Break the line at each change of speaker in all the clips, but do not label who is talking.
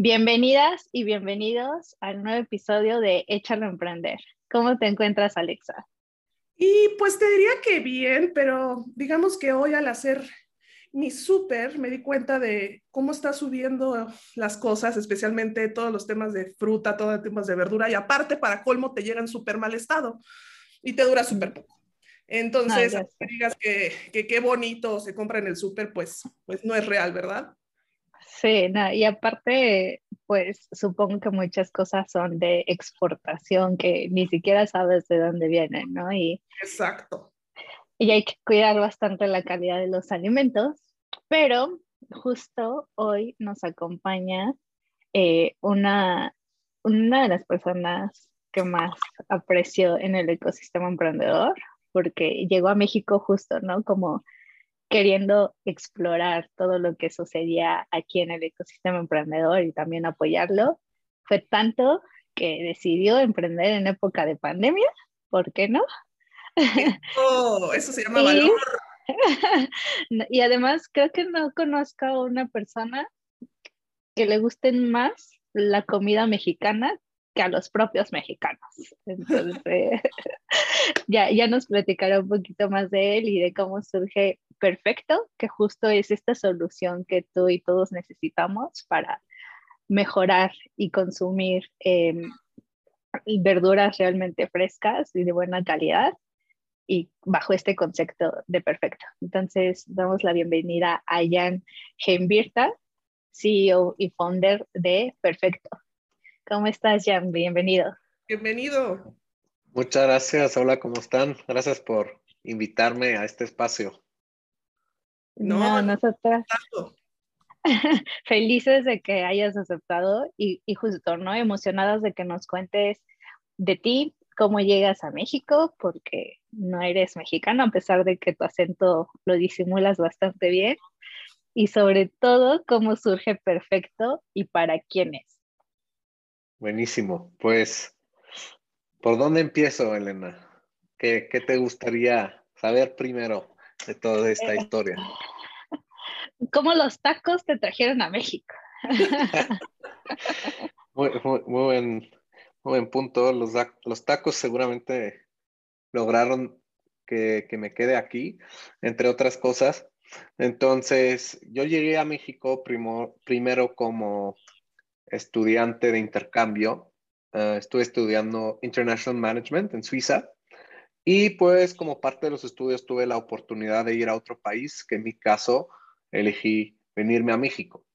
Bienvenidas y bienvenidos al nuevo episodio de Échalo a Emprender. ¿Cómo te encuentras, Alexa?
Y pues te diría que bien, pero digamos que hoy al hacer mi súper me di cuenta de cómo está subiendo las cosas, especialmente todos los temas de fruta, todos los temas de verdura, y aparte para colmo te llegan súper mal estado y te dura súper poco. Entonces, que digas que, que, qué bonito se compra en el súper, pues, pues no es real, ¿verdad?
Sí, y aparte, pues supongo que muchas cosas son de exportación que ni siquiera sabes de dónde vienen, ¿no? Y,
Exacto.
Y hay que cuidar bastante la calidad de los alimentos, pero justo hoy nos acompaña eh, una, una de las personas que más aprecio en el ecosistema emprendedor, porque llegó a México justo, ¿no? Como queriendo explorar todo lo que sucedía aquí en el ecosistema emprendedor y también apoyarlo. Fue tanto que decidió emprender en época de pandemia, ¿por qué no?
Oh, eso se llama valor.
y además creo que no conozco a una persona que le gusten más la comida mexicana que a los propios mexicanos. Entonces, ya, ya nos platicará un poquito más de él y de cómo surge Perfecto, que justo es esta solución que tú y todos necesitamos para mejorar y consumir em, verduras realmente frescas y de buena calidad y bajo este concepto de perfecto. Entonces, damos la bienvenida a Jan Heimbirta, CEO y founder de Perfecto. ¿Cómo estás, Jan? Bienvenido.
Bienvenido.
Muchas gracias. Hola, ¿cómo están? Gracias por invitarme a este espacio.
No, no nosotras. Felices de que hayas aceptado y, y justo, ¿no? Emocionadas de que nos cuentes de ti, cómo llegas a México, porque no eres mexicano, a pesar de que tu acento lo disimulas bastante bien, y sobre todo cómo surge perfecto y para quién es.
Buenísimo. Pues, ¿por dónde empiezo, Elena? ¿Qué, qué te gustaría saber primero? De toda esta eh, historia.
¿Cómo los tacos te trajeron a México?
muy, buen, buen, punto. Los, los tacos seguramente lograron que, que, me quede aquí, entre otras cosas. Entonces, yo llegué a México primero como estudiante de intercambio. Uh, estuve estudiando International Management en Suiza y pues como parte de los estudios tuve la oportunidad de ir a otro país, que en mi caso elegí venirme a México.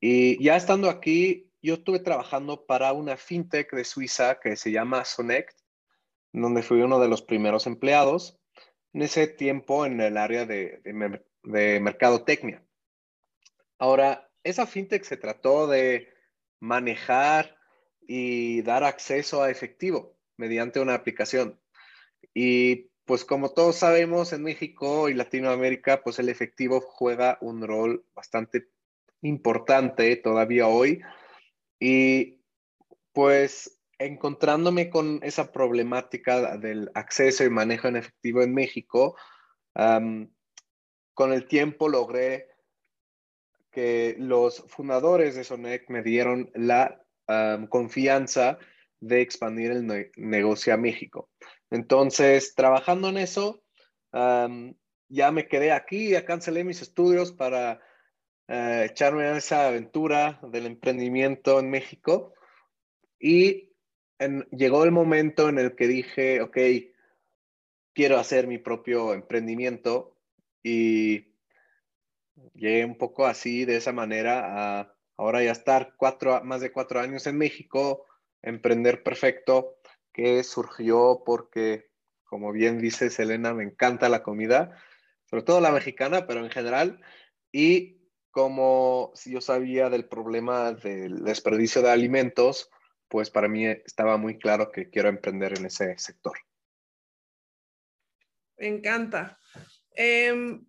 Y ya estando aquí, yo estuve trabajando para una fintech de Suiza que se llama Sonect, donde fui uno de los primeros empleados en ese tiempo en el área de, de, de mercadotecnia. Ahora, esa fintech se trató de manejar y dar acceso a efectivo mediante una aplicación. Y pues como todos sabemos, en México y Latinoamérica, pues el efectivo juega un rol bastante importante todavía hoy. Y pues encontrándome con esa problemática del acceso y manejo en efectivo en México, con el tiempo logré que los fundadores de Sonec me dieron la confianza de expandir el negocio a México. Entonces, trabajando en eso, ya me quedé aquí, ya cancelé mis estudios para eh, echarme a esa aventura del emprendimiento en México. Y llegó el momento en el que dije, ok, quiero hacer mi propio emprendimiento y llegué un poco así, de esa manera, a ahora ya estar cuatro, más de cuatro años en México, emprender perfecto que surgió porque, como bien dice Selena, me encanta la comida, sobre todo la mexicana, pero en general. Y como yo sabía del problema del desperdicio de alimentos, pues para mí estaba muy claro que quiero emprender en ese sector.
Me encanta. Em,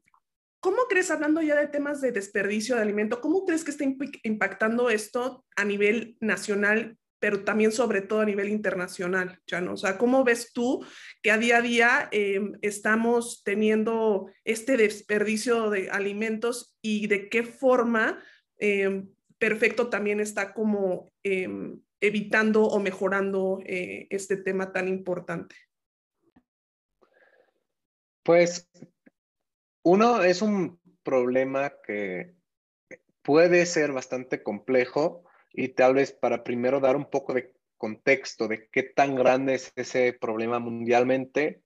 ¿Cómo crees, hablando ya de temas de desperdicio de alimento, cómo crees que está impactando esto a nivel nacional, pero también sobre todo a nivel internacional, Chano? O sea, ¿cómo ves tú que a día a día em, estamos teniendo este desperdicio de alimentos y de qué forma em, Perfecto también está como em, evitando o mejorando eh, este tema tan importante?
Pues uno es un problema que puede ser bastante complejo y tal vez para primero dar un poco de contexto de qué tan grande es ese problema mundialmente.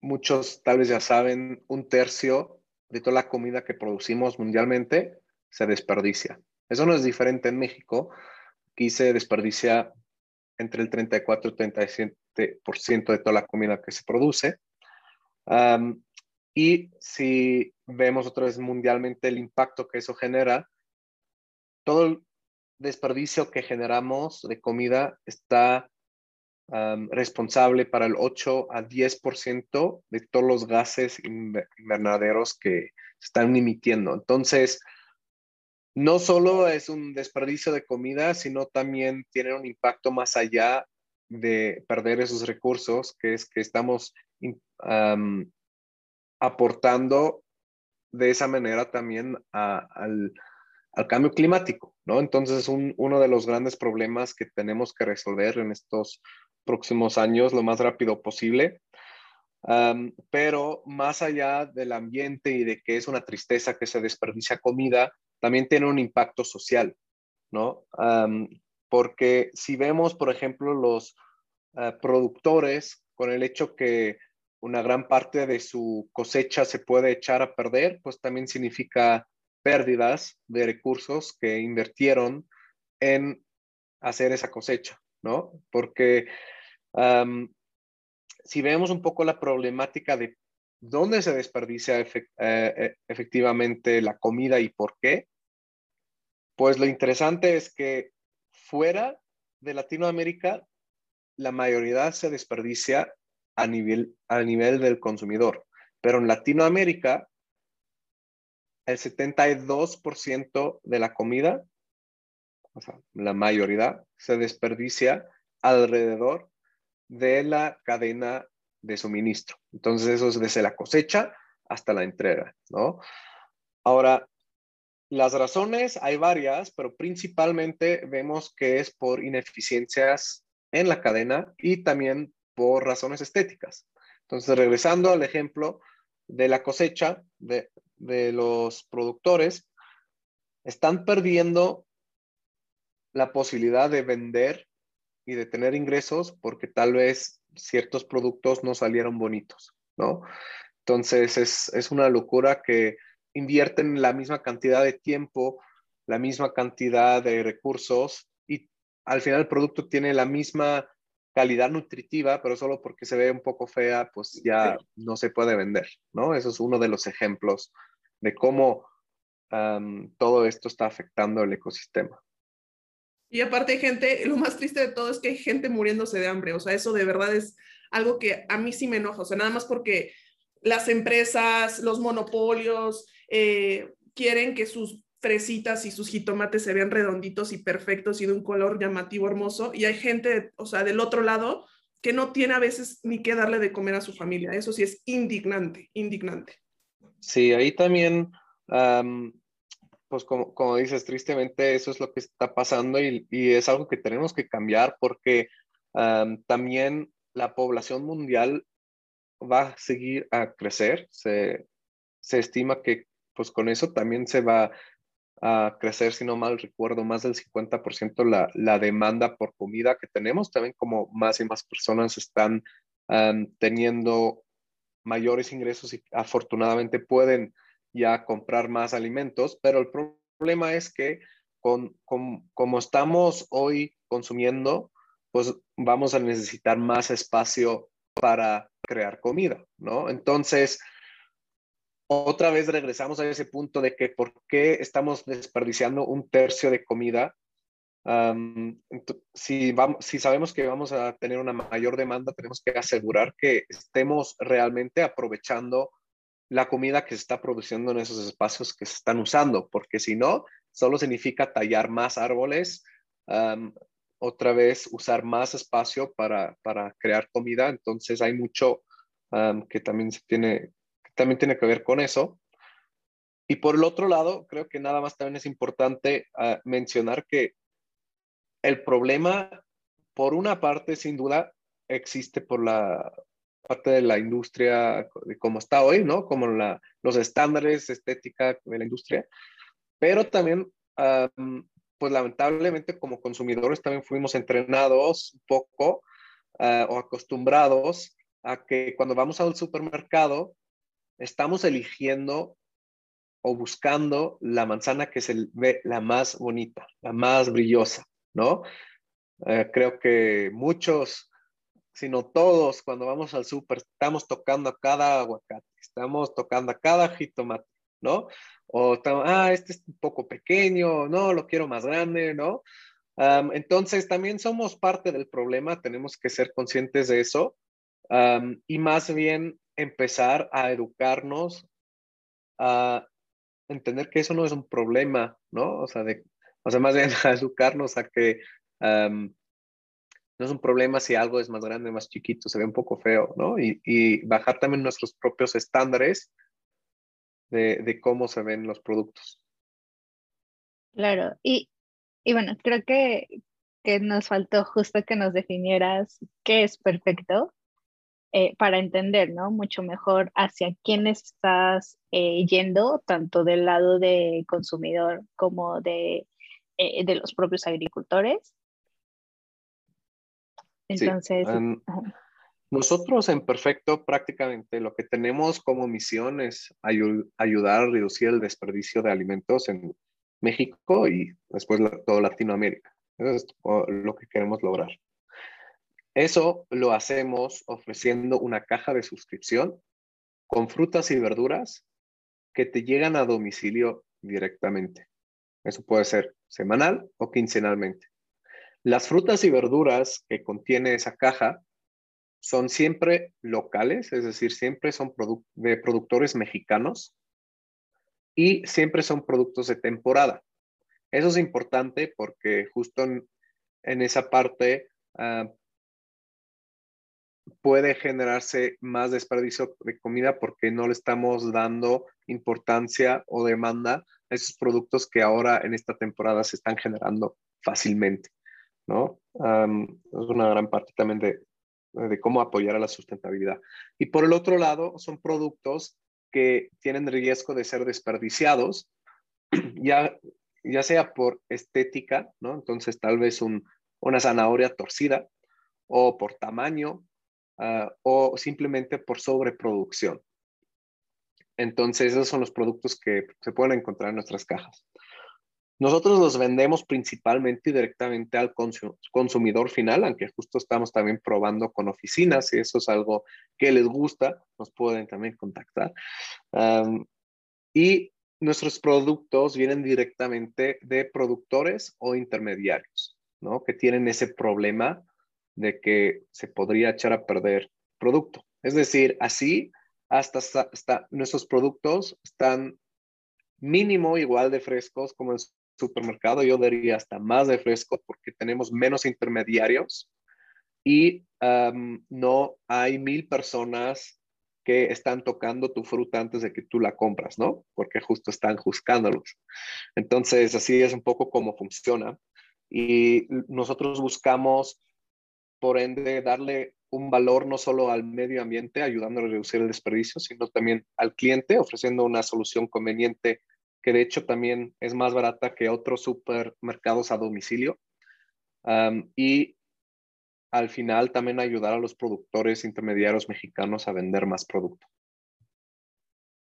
muchos tal vez ya saben, un tercio de toda la comida que producimos mundialmente se desperdicia. Eso no es diferente en México. Aquí se desperdicia entre el 34 y 37% de toda la comida que se produce. Y si vemos otra vez mundialmente el impacto que eso genera, todo el desperdicio que generamos de comida está responsable para el 8 a 10% de todos los gases invernaderos que se están emitiendo. Entonces, no solo es un desperdicio de comida, sino también tiene un impacto más allá de perder esos recursos, que es que estamos aportando de esa manera también al, cambio climático, ¿no? Entonces, un, uno de los grandes problemas que tenemos que resolver en estos próximos años lo más rápido posible. pero más allá del ambiente y de que es una tristeza que se desperdicia comida, también tiene un impacto social, ¿no? porque si vemos, por ejemplo, los ah, productores, con el hecho que una gran parte de su cosecha se puede echar a perder, pues también significa pérdidas de recursos que invirtieron en hacer esa cosecha, ¿no? Porque si vemos un poco la problemática de dónde se desperdicia eh, eh, efectivamente la comida y por qué, pues lo interesante es que fuera de Latinoamérica, la mayoría se desperdicia a nivel, a nivel del consumidor. Pero en Latinoamérica, el 72% de la comida, o sea, la mayoría, se desperdicia alrededor de la cadena de suministro. Entonces, eso es desde la cosecha hasta la entrega, ¿no? Ahora, las razones hay varias, pero principalmente vemos que es por ineficiencias en la cadena y también por razones estéticas. Entonces, regresando al ejemplo de la cosecha de, los productores, están perdiendo la posibilidad de vender y de tener ingresos porque tal vez ciertos productos no salieron bonitos, ¿no? Entonces es, es, una locura que invierten la misma cantidad de tiempo, la misma cantidad de recursos y al final el producto tiene la misma calidad nutritiva, pero solo porque se ve un poco fea, pues ya no se puede vender, ¿no? Eso es uno de los ejemplos de cómo todo esto está afectando el ecosistema.
Y aparte hay gente, lo más triste de todo es que hay gente muriéndose de hambre, o sea, eso de verdad es algo que a mí sí me enoja, o sea, nada más porque las empresas, los monopolios eh, quieren que sus fresitas y sus jitomates se vean redonditos y perfectos y de un color llamativo hermoso. Y hay gente, o sea, del otro lado, que no tiene a veces ni qué darle de comer a su familia. Eso sí es indignante, indignante.
Sí, ahí también, pues como, como, dices, tristemente eso es lo que está pasando y, y es algo que tenemos que cambiar porque también la población mundial va a seguir a crecer. Se, se estima que pues con eso también se va a crecer, si no mal recuerdo, más del 50% la, la demanda por comida que tenemos. También como más y más personas están teniendo mayores ingresos y afortunadamente pueden ya comprar más alimentos, pero el problema es que con, con, como estamos hoy consumiendo, pues vamos a necesitar más espacio para crear comida, ¿no? Entonces, otra vez regresamos a ese punto de que por qué estamos desperdiciando un tercio de comida. Si, vamos, si sabemos que vamos a tener una mayor demanda, tenemos que asegurar que estemos realmente aprovechando la comida que se está produciendo en esos espacios que se están usando, porque si no, solo significa tallar más árboles, otra vez usar más espacio para, para, crear comida, entonces hay mucho que también se tiene, también tiene que ver con eso. Y por el otro lado, creo que nada más también es importante ah, mencionar que el problema, por una parte, sin duda, existe por la parte de la industria de cómo está hoy, ¿no? Como la, los estándares estética de la industria, pero también, pues lamentablemente como consumidores también fuimos entrenados un poco ah, o acostumbrados a que cuando vamos al supermercado estamos eligiendo o buscando la manzana que se ve la más bonita, la más brillosa, ¿no? Eh, creo que muchos, si no todos, cuando vamos al súper, estamos tocando a cada aguacate, estamos tocando a cada jitomate, ¿no? O estamos, ah, este es un poco pequeño, no, lo quiero más grande, ¿no? entonces, también somos parte del problema, tenemos que ser conscientes de eso y más bien empezar a educarnos, a entender que eso no es un problema, ¿no? O sea, de, o sea más bien a educarnos a que no es un problema si algo es más grande, más chiquito, se ve un poco feo, ¿no? Y, bajar también nuestros propios estándares de, de, cómo se ven los productos.
Claro, y, y bueno, creo que, que nos faltó justo que nos definieras qué es perfecto eh, para entender, ¿no? Mucho mejor hacia quién estás eh, yendo, tanto del lado de consumidor como de, eh, de los propios agricultores.
Entonces... nosotros en Perfecto prácticamente lo que tenemos como misión es ayudar a reducir el desperdicio de alimentos en México y después toda Latinoamérica. Eso es lo que queremos lograr. Eso lo hacemos ofreciendo una caja de suscripción con frutas y verduras que te llegan a domicilio directamente. Eso puede ser semanal o quincenalmente. Las frutas y verduras que contiene esa caja son siempre locales, es decir, siempre son de productores mexicanos y siempre son productos de temporada. Eso es importante porque justo en, esa parte ah, puede generarse más desperdicio de comida porque no le estamos dando importancia o demanda a esos productos que ahora en esta temporada se están generando fácilmente, ¿no? es una gran parte también de, de cómo apoyar a la sustentabilidad. Y por el otro lado, son productos que tienen riesgo de ser desperdiciados, ya, ya sea por estética, ¿no? Entonces, tal vez un, una zanahoria torcida, o por tamaño, Ah, o simplemente por sobreproducción. Entonces, esos son los productos que se pueden encontrar en nuestras cajas. Nosotros los vendemos principalmente y directamente al consumidor final, aunque justo estamos también probando con oficinas, si eso es algo que les gusta, nos pueden también contactar. y nuestros productos vienen directamente de productores o intermediarios, ¿no? Que tienen ese problema de que se podría echar a perder producto. Es decir, así hasta, hasta nuestros productos están mínimo igual de frescos como el supermercado, yo diría hasta más de fresco porque tenemos menos intermediarios y no hay mil personas que están tocando tu fruta antes de que tú la compras, ¿no? Porque justo están juzgándolos. Entonces, así es un poco cómo funciona. Y nosotros buscamos por ende darle un valor no solo al medio ambiente, ayudando a reducir el desperdicio, sino también al cliente, ofreciendo una solución conveniente que de hecho también es más barata que otros supermercados a domicilio. y al final también ayudar a los productores intermediarios mexicanos a vender más producto.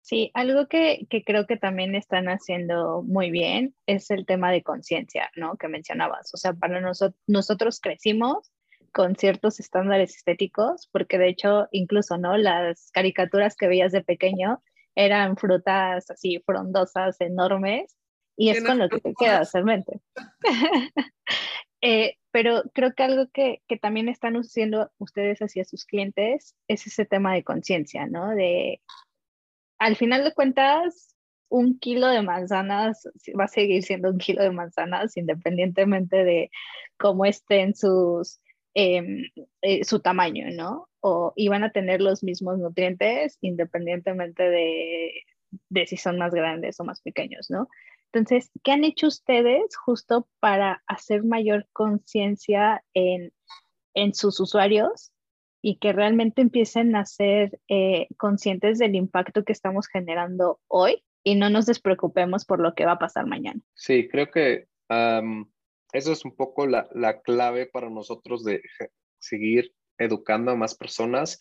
Sí, algo que, que, creo que también están haciendo muy bien es el tema de conciencia, ¿no? Que mencionabas. O sea, para nosotros, nosotros crecimos con ciertos estándares estéticos, porque de hecho incluso, ¿no? Las caricaturas que veías de pequeño eran frutas así frondosas, enormes, y es con lo que te quedas en mente. Eh, pero creo que algo que, que, también están haciendo ustedes hacia sus clientes es ese tema de conciencia, ¿no? De, al final de cuentas, un kilo de manzanas va a seguir siendo un kilo de manzanas independientemente de cómo estén sus, em, eh, su tamaño, ¿no? O iban a tener los mismos nutrientes independientemente de, de si son más grandes o más pequeños, ¿no? Entonces, ¿qué han hecho ustedes justo para hacer mayor conciencia en, en, sus usuarios y que realmente empiecen a ser eh, conscientes del impacto que estamos generando hoy y no nos despreocupemos por lo que va a pasar mañana?
Sí, creo que eso es un poco la, la clave para nosotros de seguir educando a más personas.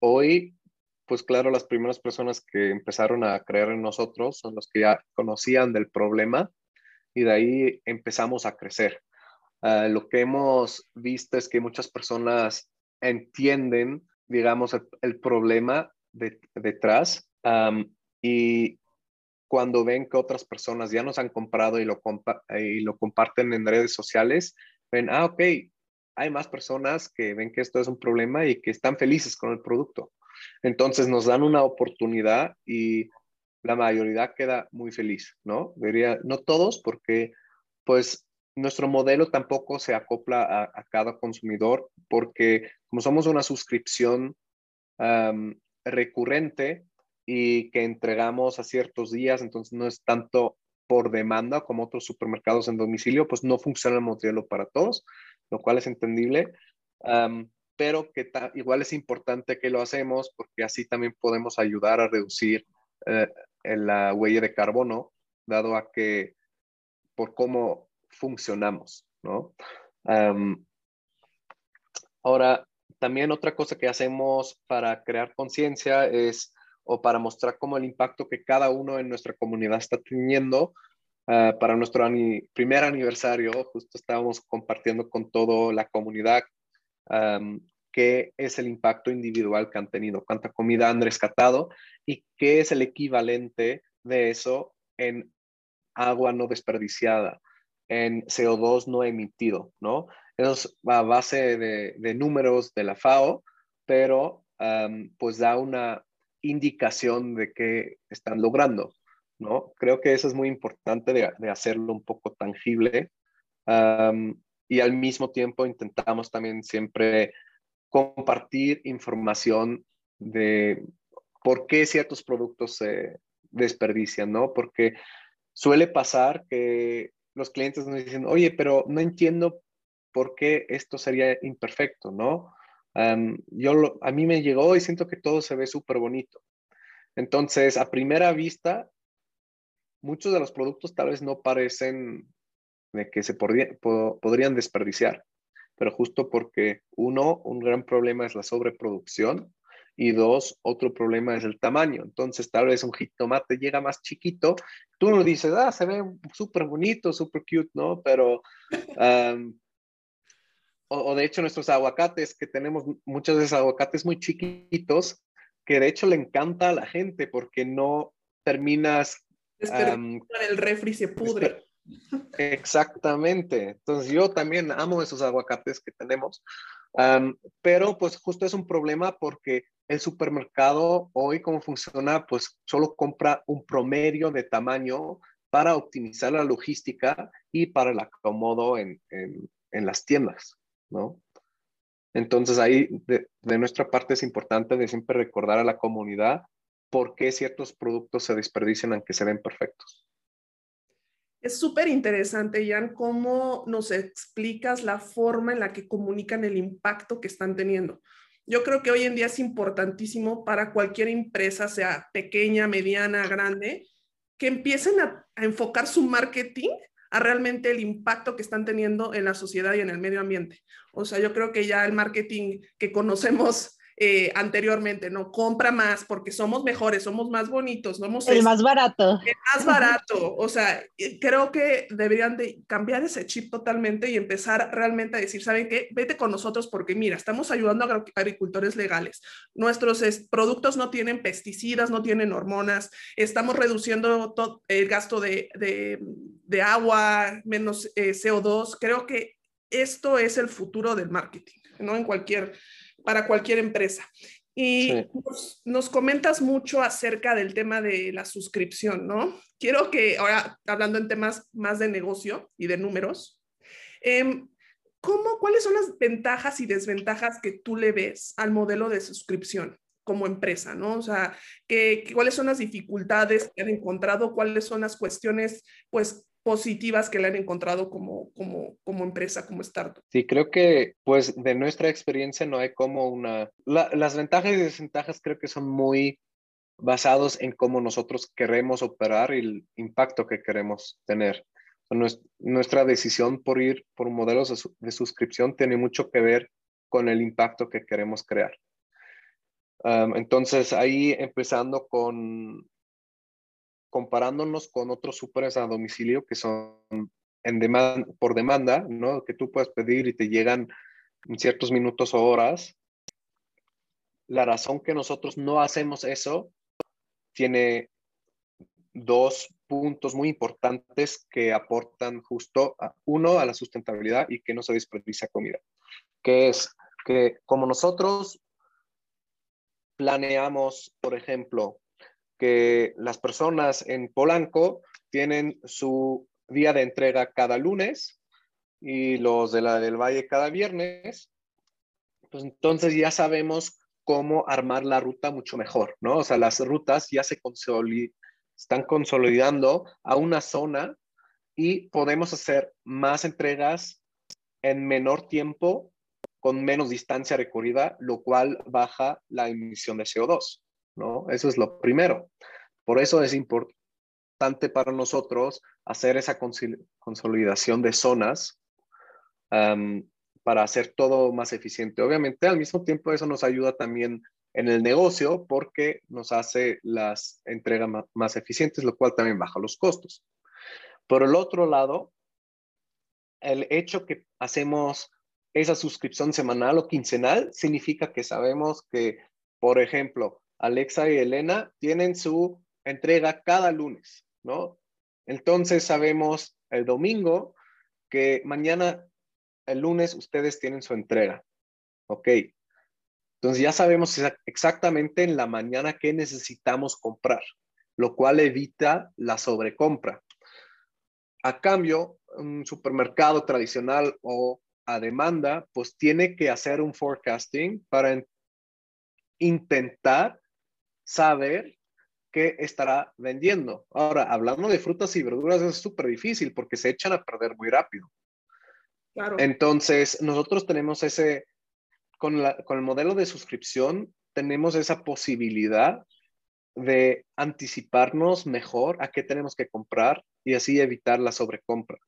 Hoy pues claro, las primeras personas que empezaron a creer en nosotros son los que ya conocían del problema y de ahí empezamos a crecer. Ah, lo que hemos visto es que muchas personas entienden, digamos, el, problema detrás y cuando ven que otras personas ya nos han comprado y lo, y lo comparten en redes sociales, ven, ah, ok, hay más personas que ven que esto es un problema y que están felices con el producto. Entonces nos dan una oportunidad y la mayoría queda muy feliz, ¿no? Diría, no todos, porque pues nuestro modelo tampoco se acopla a, cada consumidor, porque como somos una suscripción recurrente y que entregamos a ciertos días, entonces no es tanto por demanda como otros supermercados en domicilio, pues no funciona el modelo para todos, lo cual es entendible pero que igual es importante que lo hacemos porque así también podemos ayudar a reducir eh, la huella de carbono, dado a que por cómo funcionamos, ¿no? ahora, también otra cosa que hacemos para crear conciencia es, o para mostrar cómo el impacto que cada uno en nuestra comunidad está teniendo, ah, para nuestro primer aniversario, justo estábamos compartiendo con toda la comunidad qué es el impacto individual que han tenido, cuánta comida han rescatado y qué es el equivalente de eso en agua no desperdiciada, en CO2 no emitido, ¿no? Eso es a base de, números de la FAO, pero pues da una indicación de qué están logrando, ¿no? Creo que eso es muy importante de, hacerlo un poco tangible y al mismo tiempo intentamos también siempre compartir información de por qué ciertos productos se desperdician, ¿no? Porque suele pasar que los clientes nos dicen, oye, pero no entiendo por qué esto sería imperfecto, ¿no? Yo a mí me llegó y siento que todo se ve súper bonito. Entonces, a primera vista, muchos de los productos tal vez no parecen de que se podrían desperdiciar, pero justo porque uno, un gran problema es la sobreproducción y dos, otro problema es el tamaño. Entonces, tal vez un jitomate llega más chiquito, tú lo dices, ah, se ve súper bonito, súper cute, ¿no? Pero, o, de hecho nuestros aguacates, que tenemos muchos de esos aguacates muy chiquitos, que de hecho le encanta a la gente porque no terminas...
el refri se pudre.
Exactamente. Entonces yo también amo esos aguacates que tenemos, pero pues justo es un problema porque el supermercado hoy como funciona, pues solo compra un promedio de tamaño para optimizar la logística y para el acomodo en, en, las tiendas, ¿no? Entonces ahí de, de, nuestra parte es importante de siempre recordar a la comunidad por qué ciertos productos se desperdician aunque se ven perfectos.
Es súper interesante, Jan, cómo nos explicas la forma en la que comunican el impacto que están teniendo. Yo creo que hoy en día es importantísimo para cualquier empresa, sea pequeña, mediana, grande, que empiecen a, a enfocar su marketing a realmente el impacto que están teniendo en la sociedad y en el medio ambiente. O sea, yo creo que ya el marketing que conocemos eh, anteriormente, ¿no? Compra más porque somos mejores, somos más bonitos, somos...
El más barato.
El más barato. O sea, creo que deberían de cambiar ese chip totalmente y empezar realmente a decir, ¿saben qué? Vete con nosotros porque mira, estamos ayudando a agricultores legales. Nuestros productos no tienen pesticidas, no tienen hormonas, estamos reduciendo el gasto de, de, de agua, menos eh, CO2. Creo que esto es el futuro del marketing, ¿no? En cualquier, para cualquier empresa. Y nos, comentas mucho acerca del tema de la suscripción, ¿no? Quiero que ahora, hablando en temas más de negocio y de números, em, ¿cómo, ¿cuáles son las ventajas y desventajas que tú le ves al modelo de suscripción como empresa, ¿no? O sea, ¿cuáles son las dificultades que han encontrado? ¿Cuáles son las cuestiones, pues, positivas que le han encontrado como, como, como empresa, como startup.
Sí, creo que pues de nuestra experiencia no hay como una... las ventajas y desventajas creo que son muy basados en cómo nosotros queremos operar y el impacto que queremos tener. Nuestra decisión por ir por modelos de, de suscripción tiene mucho que ver con el impacto que queremos crear. entonces, ahí empezando con comparándonos con otros súperes a domicilio que son en por demanda, ¿no? Que tú puedes pedir y te llegan en ciertos minutos o horas. La razón que nosotros no hacemos eso tiene dos puntos muy importantes que aportan justo, a, uno, a la sustentabilidad y que no se desperdicia comida, que es que como nosotros planeamos, por ejemplo, que las personas en Polanco tienen su día de entrega cada lunes y los de la del Valle cada viernes, pues entonces ya sabemos cómo armar la ruta mucho mejor, ¿no? O sea, las rutas ya se están consolidando a una zona y podemos hacer más entregas en menor tiempo con menos distancia recorrida, lo cual baja la emisión de CO2. ¿No? Eso es lo primero. Por eso es importante para nosotros hacer esa consolidación de zonas para hacer todo más eficiente. Obviamente, al mismo tiempo, eso nos ayuda también en el negocio porque nos hace las entregas más eficientes, lo cual también baja los costos. Por el otro lado, el hecho que hacemos esa suscripción semanal o quincenal significa que sabemos que, por ejemplo, Alexa y Elena tienen su entrega cada lunes, ¿no? Entonces sabemos el domingo que mañana, el lunes, ustedes tienen su entrega. Ok. Entonces ya sabemos exactamente en la mañana qué necesitamos comprar, lo cual evita la sobrecompra. A cambio, un supermercado tradicional o a demanda, pues tiene que hacer un forecasting para intentar saber qué estará vendiendo. Ahora, hablando de frutas y verduras es súper difícil porque se echan a perder muy rápido. Claro. Entonces, nosotros tenemos ese, con, la, con el modelo de suscripción, tenemos esa posibilidad de anticiparnos mejor a qué tenemos que comprar y así evitar la sobrecompra.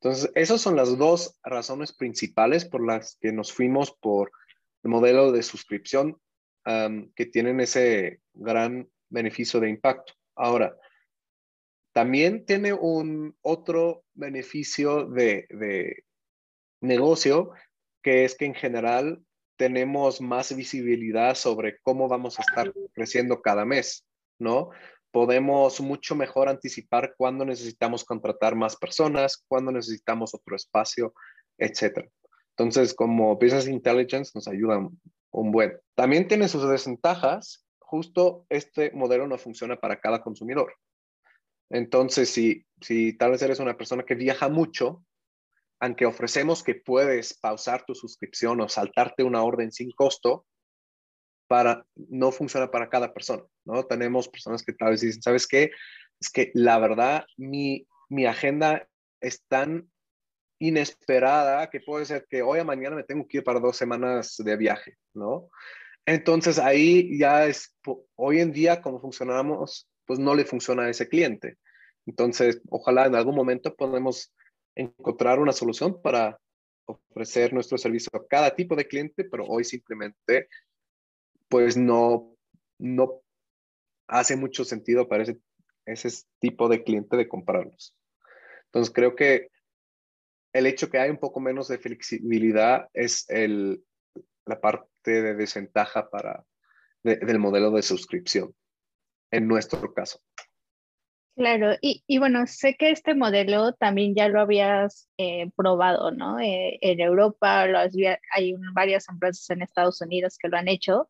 Entonces, esas son las dos razones principales por las que nos fuimos por el modelo de suscripción que tienen ese gran beneficio de impacto. Ahora, también tiene un otro beneficio de, de negocio, que es que en general tenemos más visibilidad sobre cómo vamos a estar creciendo cada mes, ¿no? Podemos mucho mejor anticipar cuándo necesitamos contratar más personas, cuándo necesitamos otro espacio, etc. Entonces, como Business Intelligence nos ayuda un buen. También tiene sus desventajas. Justo este modelo no funciona para cada consumidor. Entonces, si, si tal vez eres una persona que viaja mucho, aunque ofrecemos que puedes pausar tu suscripción o saltarte una orden sin costo, para, no funciona para cada persona, ¿no? Tenemos personas que tal vez dicen, ¿sabes qué? Es que la verdad, mi, mi agenda es tan inesperada que puede ser que hoy a mañana me tengo que ir para dos semanas de viaje, ¿no? Entonces ahí ya es, hoy en día como funcionamos, pues no le funciona a ese cliente. Entonces, ojalá en algún momento podamos encontrar una solución para ofrecer nuestro servicio a cada tipo de cliente, pero hoy simplemente, pues no, no hace mucho sentido para ese, ese tipo de cliente de comprarlos. Entonces, creo que el hecho que hay un poco menos de flexibilidad es el, la parte de desventaja para, del modelo de suscripción, en nuestro caso.
Claro, y, y, bueno, sé que este modelo también ya lo habías eh, probado, ¿no? Eh, en Europa, lo hay varias empresas en Estados Unidos que lo han hecho,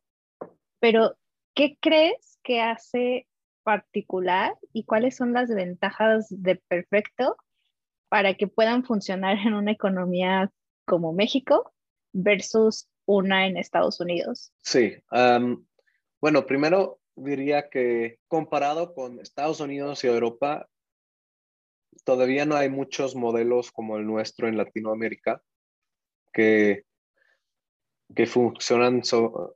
pero ¿qué crees que hace particular y cuáles son las ventajas de Perfecto para que puedan funcionar en una economía como México versus una en Estados Unidos?
Sí, bueno, primero diría que comparado con Estados Unidos y Europa, todavía no hay muchos modelos como el nuestro en Latinoamérica que, que funcionan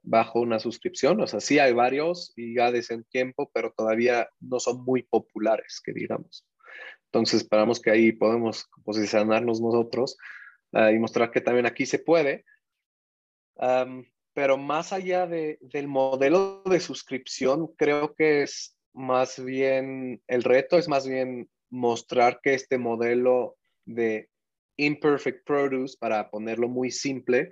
bajo una suscripción. O sea, sí hay varios y ya desde un tiempo, pero todavía no son muy populares, que digamos. Entonces, esperamos que ahí podemos posicionarnos nosotros uh, y mostrar que también aquí se puede. Pero más allá de, del modelo de suscripción, creo que es más bien, el reto es más bien mostrar que este modelo de imperfect produce, para ponerlo muy simple,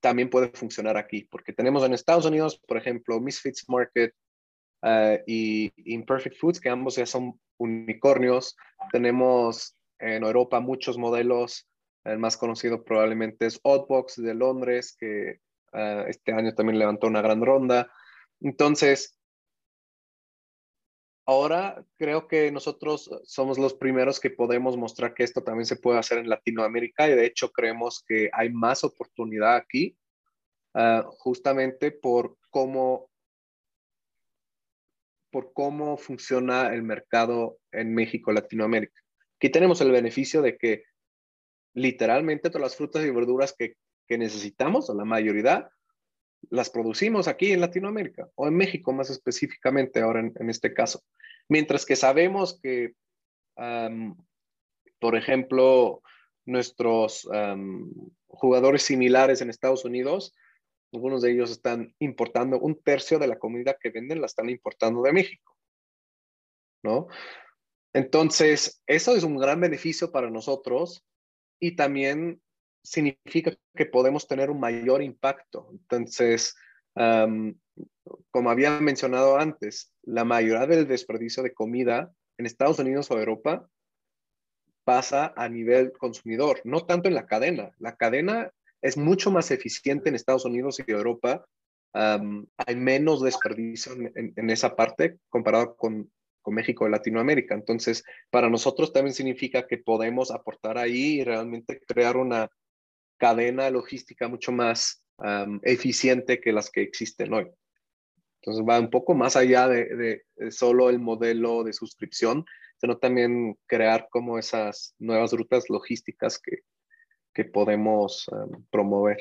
también puede funcionar aquí, porque tenemos en Estados Unidos, por ejemplo, Misfits Market uh, y Imperfect Foods, que ambos ya son unicornios. Tenemos en Europa muchos modelos el más conocido probablemente es Oddbox de Londres, que ah, este año también levantó una gran ronda. Entonces, ahora creo que nosotros somos los primeros que podemos mostrar que esto también se puede hacer en Latinoamérica y de hecho creemos que hay más oportunidad aquí, ah, justamente por cómo por cómo funciona el mercado en México, Latinoamérica. Aquí tenemos el beneficio de que literalmente todas las frutas y verduras que, necesitamos, o la mayoría, las producimos aquí en Latinoamérica o en México más específicamente ahora en, este caso. Mientras que sabemos que, por ejemplo, nuestros jugadores similares en Estados Unidos, algunos de ellos están importando un tercio de la comida que venden, la están importando de México. ¿No? Entonces, eso es un gran beneficio para nosotros y también significa que podemos tener un mayor impacto. Entonces, como había mencionado antes, la mayoría del desperdicio de comida en Estados Unidos o Europa pasa a nivel consumidor, no tanto en la cadena. La cadena es mucho más eficiente en Estados Unidos y Europa. hay menos desperdicio en, esa parte comparado con México y Latinoamérica. Entonces, para nosotros también significa que podemos aportar ahí y realmente crear una cadena logística mucho más eficiente que las que existen hoy. Entonces va un poco más allá de, solo el modelo de suscripción, sino también crear como esas nuevas rutas logísticas que, que podemos promover.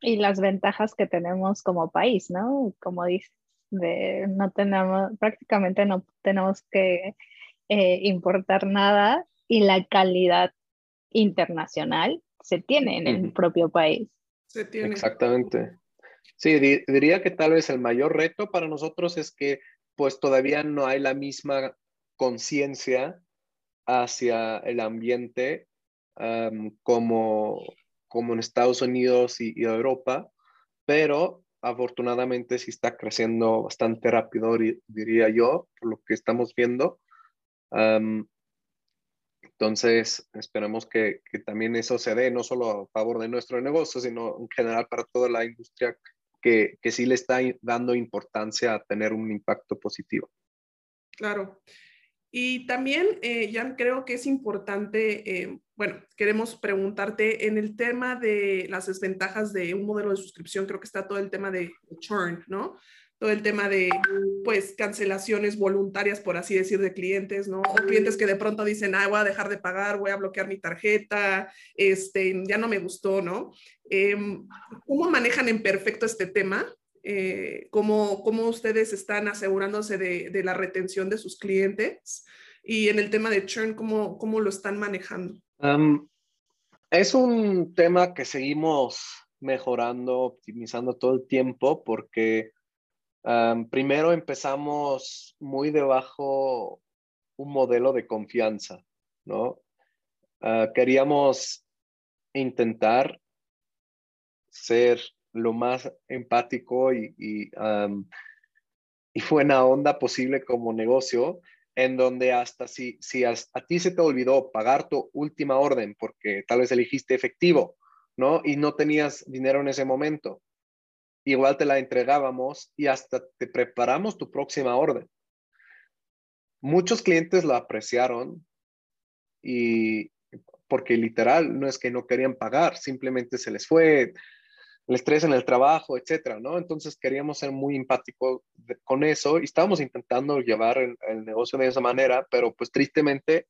Y las ventajas que tenemos como país, ¿no? Como dices, de no tenemos, prácticamente no tenemos que eh, importar nada y la calidad internacional se tiene en el propio país.
Se tiene.
Exactamente. Sí, diría que tal vez el mayor reto para nosotros es que pues todavía no hay la misma conciencia hacia el ambiente como, como en Estados Unidos y, y Europa, pero afortunadamente sí está creciendo bastante rápido, diría yo, por lo que estamos viendo. entonces, esperemos que, también eso se dé, no solo a favor de nuestro negocio, sino en general para toda la industria que, que sí le está dando importancia a tener un impacto positivo.
Claro. Y también, eh, Jan, creo que es importante, eh, bueno, queremos preguntarte en el tema de las desventajas de un modelo de suscripción, creo que está todo el tema de churn, ¿no? Todo el tema de, pues, cancelaciones voluntarias, por así decir, de clientes, ¿no? O clientes que de pronto dicen, ah, voy a dejar de pagar, voy a bloquear mi tarjeta, este, ya no me gustó, ¿no? Em, ¿Cómo manejan en perfecto este tema? eh, cómo, ustedes están asegurándose de, la retención de sus clientes y en el tema de churn, cómo, cómo lo están manejando.
Es un tema que seguimos mejorando, optimizando todo el tiempo porque primero empezamos muy debajo un modelo de confianza, ¿no? Ah, queríamos intentar ser lo más empático y, y buena onda posible como negocio, en donde hasta si, si a, ti se te olvidó pagar tu última orden porque tal vez elegiste efectivo, ¿no? Y no tenías dinero en ese momento, igual te la entregábamos y hasta te preparamos tu próxima orden. Muchos clientes lo apreciaron y porque literal no es que no querían pagar, simplemente se les fue el estrés en el trabajo, etcétera, ¿no? Entonces queríamos ser muy empáticos con eso y estábamos intentando llevar el, negocio de esa manera, pero pues tristemente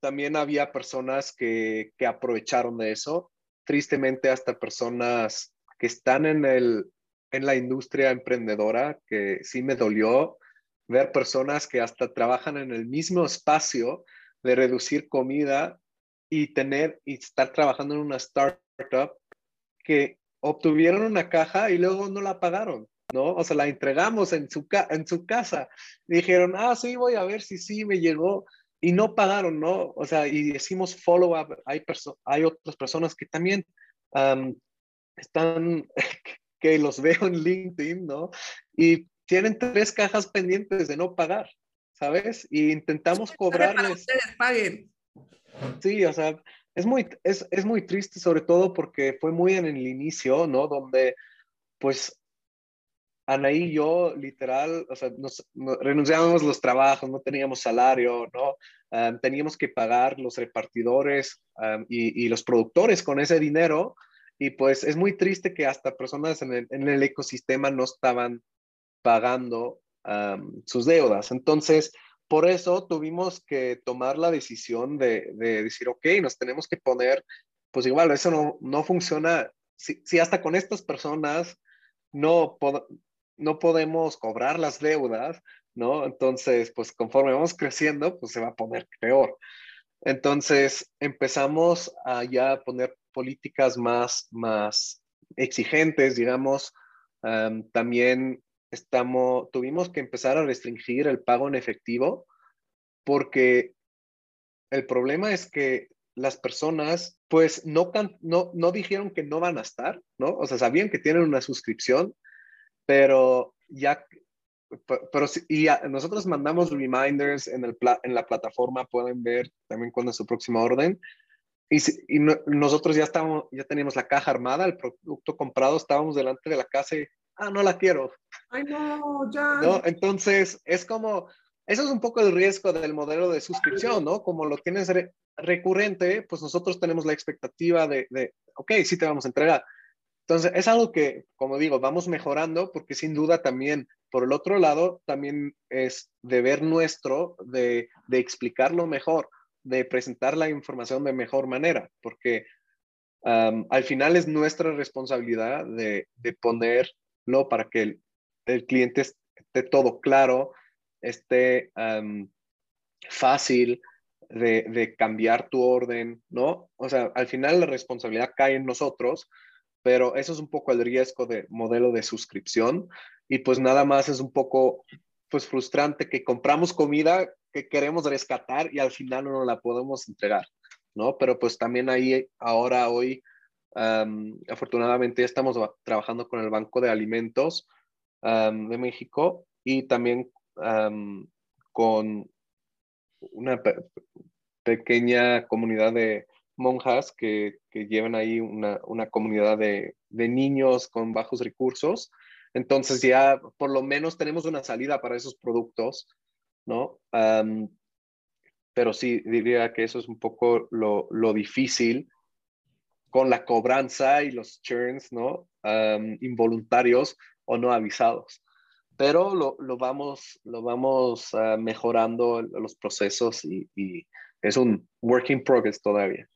también había personas que, que aprovecharon de eso, tristemente hasta personas que están en, el, en la industria emprendedora, que sí me dolió ver personas que hasta trabajan en el mismo espacio de reducir comida y tener y estar trabajando en una startup que obtuvieron una caja y luego no la pagaron, ¿no? O sea, la entregamos en su, en su casa. Dijeron, ah, sí, voy a ver si sí me llegó y no pagaron, ¿no? O sea, y decimos follow-up. Hay, hay otras personas que también están, que los veo en LinkedIn, ¿no? Y tienen tres cajas pendientes de no pagar, ¿sabes? Y intentamos cobrarles.
paguen.
Sí, o sea, es muy, es, es muy triste, sobre todo porque fue muy en el inicio, ¿no? Donde, pues, Anaí y yo, literal, o sea, nos, renunciábamos los trabajos, no teníamos salario, ¿no? teníamos que pagar los repartidores y, y, los productores con ese dinero y pues es muy triste que hasta personas en el ecosistema no estaban pagando sus deudas. Entonces, por eso tuvimos que tomar la decisión de, de, decir, ok, nos tenemos que poner, pues igual, eso no, no funciona. Si, si, hasta con estas personas no, no podemos cobrar las deudas, ¿no? Entonces, pues conforme vamos creciendo, pues se va a poner peor. Entonces empezamos a ya poner políticas más, más exigentes, digamos. también estamos, tuvimos que empezar a restringir el pago en efectivo porque el problema es que las personas pues no, no, no dijeron que no van a estar, ¿no? O sea, sabían que tienen una suscripción, pero ya pero y nosotros mandamos reminders en, el, en la plataforma, pueden ver también cuándo es su próxima orden. Y, y nosotros ya estábamos, ya teníamos la caja armada, el producto comprado, estábamos delante de la casa y, ah, no la quiero.
Ay, no, ya.
¿No? Entonces, es como, eso es un poco el riesgo del modelo de suscripción, ¿no? Como lo tienes recurrente, pues nosotros tenemos la expectativa de, de, ok, sí te vamos a entregar. Entonces, es algo que, como digo, vamos mejorando porque sin duda también, por el otro lado, también es deber nuestro de, de explicarlo mejor, de presentar la información de mejor manera, porque al final es nuestra responsabilidad de, de ponerlo para que el, el, cliente esté todo claro, esté fácil de, de cambiar tu orden, ¿no? O sea, al final la responsabilidad cae en nosotros pero eso es un poco el riesgo de modelo de suscripción y pues nada más es un poco pues frustrante que compramos comida que queremos rescatar y al final no la podemos entregar, ¿no? Pero pues también ahí ahora hoy afortunadamente ya estamos trabajando con el Banco de Alimentos de México y también con una pequeña comunidad de monjas que, que llevan ahí una, una comunidad de, de, niños con bajos recursos. Entonces ya por lo menos tenemos una salida para esos productos, ¿no? pero sí, diría que eso es un poco lo, lo difícil con la cobranza y los churns, ¿no? involuntarios o no avisados. Pero lo, lo vamos, lo vamos uh, mejorando los procesos y, y es un work in progress todavía.